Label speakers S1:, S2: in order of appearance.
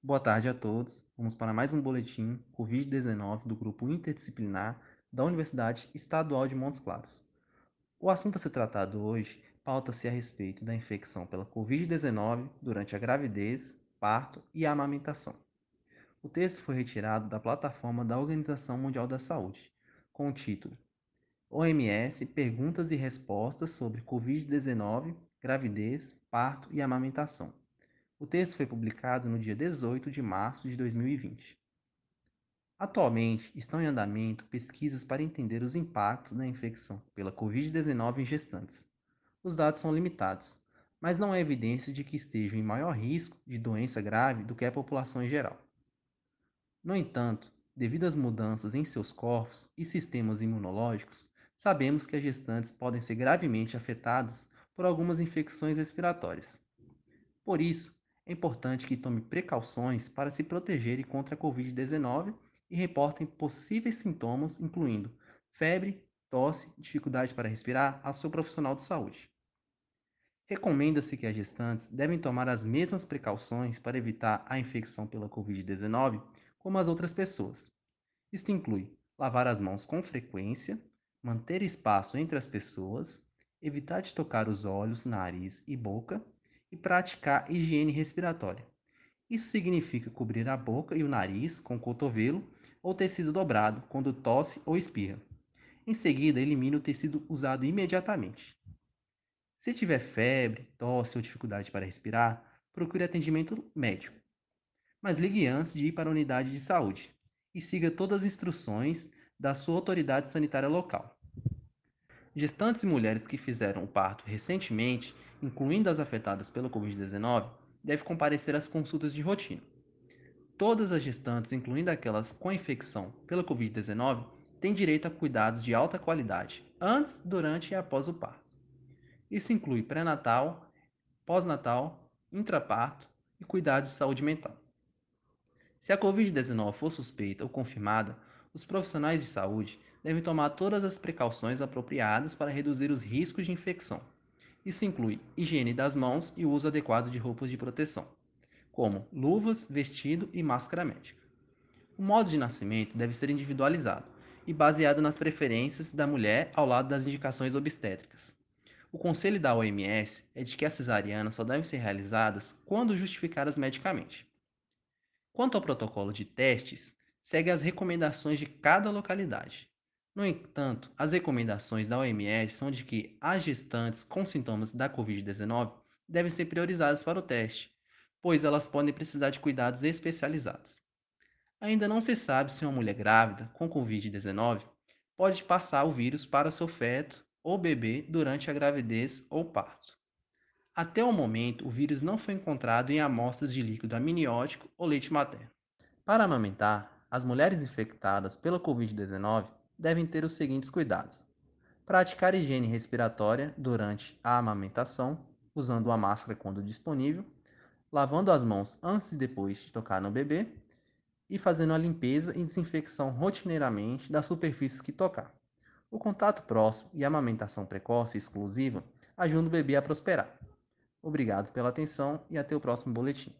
S1: Boa tarde a todos. Vamos para mais um boletim Covid-19 do grupo interdisciplinar da Universidade Estadual de Montes Claros. O assunto a ser tratado hoje pauta-se a respeito da infecção pela Covid-19 durante a gravidez, parto e amamentação. O texto foi retirado da plataforma da Organização Mundial da Saúde, com o título OMS Perguntas e Respostas sobre Covid-19, Gravidez, Parto e Amamentação o texto foi publicado no dia 18 de março de 2020. Atualmente, estão em andamento pesquisas para entender os impactos da infecção pela Covid-19 em gestantes. Os dados são limitados, mas não há evidência de que estejam em maior risco de doença grave do que a população em geral. No entanto, devido às mudanças em seus corpos e sistemas imunológicos, sabemos que as gestantes podem ser gravemente afetadas por algumas infecções respiratórias. Por isso, é importante que tome precauções para se protegerem contra a Covid-19 e reportem possíveis sintomas, incluindo febre, tosse, dificuldade para respirar, ao seu profissional de saúde. Recomenda-se que as gestantes devem tomar as mesmas precauções para evitar a infecção pela Covid-19 como as outras pessoas. Isto inclui lavar as mãos com frequência, manter espaço entre as pessoas, evitar de tocar os olhos, nariz e boca e praticar higiene respiratória. Isso significa cobrir a boca e o nariz com o cotovelo ou tecido dobrado quando tosse ou espirra. Em seguida, elimine o tecido usado imediatamente. Se tiver febre, tosse ou dificuldade para respirar, procure atendimento médico. Mas ligue antes de ir para a unidade de saúde e siga todas as instruções da sua autoridade sanitária local. Gestantes e mulheres que fizeram o parto recentemente, incluindo as afetadas pela Covid-19, devem comparecer às consultas de rotina. Todas as gestantes, incluindo aquelas com infecção pela Covid-19, têm direito a cuidados de alta qualidade antes, durante e após o parto. Isso inclui pré-natal, pós-natal, intraparto e cuidados de saúde mental. Se a Covid-19 for suspeita ou confirmada, os profissionais de saúde devem tomar todas as precauções apropriadas para reduzir os riscos de infecção. Isso inclui higiene das mãos e o uso adequado de roupas de proteção, como luvas, vestido e máscara médica. O modo de nascimento deve ser individualizado e baseado nas preferências da mulher ao lado das indicações obstétricas. O conselho da OMS é de que as cesarianas só devem ser realizadas quando justificadas medicamente. Quanto ao protocolo de testes, segue as recomendações de cada localidade. No entanto, as recomendações da OMS são de que as gestantes com sintomas da Covid-19 devem ser priorizadas para o teste, pois elas podem precisar de cuidados especializados. Ainda não se sabe se uma mulher grávida com Covid-19 pode passar o vírus para seu feto ou bebê durante a gravidez ou parto. Até o momento, o vírus não foi encontrado em amostras de líquido amniótico ou leite materno. Para amamentar, as mulheres infectadas pela Covid-19 devem ter os seguintes cuidados: praticar higiene respiratória durante a amamentação, usando uma máscara quando disponível, lavando as mãos antes e depois de tocar no bebê e fazendo a limpeza e desinfecção rotineiramente das superfícies que tocar. O contato próximo e a amamentação precoce e exclusiva ajudam o bebê a prosperar. Obrigado pela atenção e até o próximo boletim.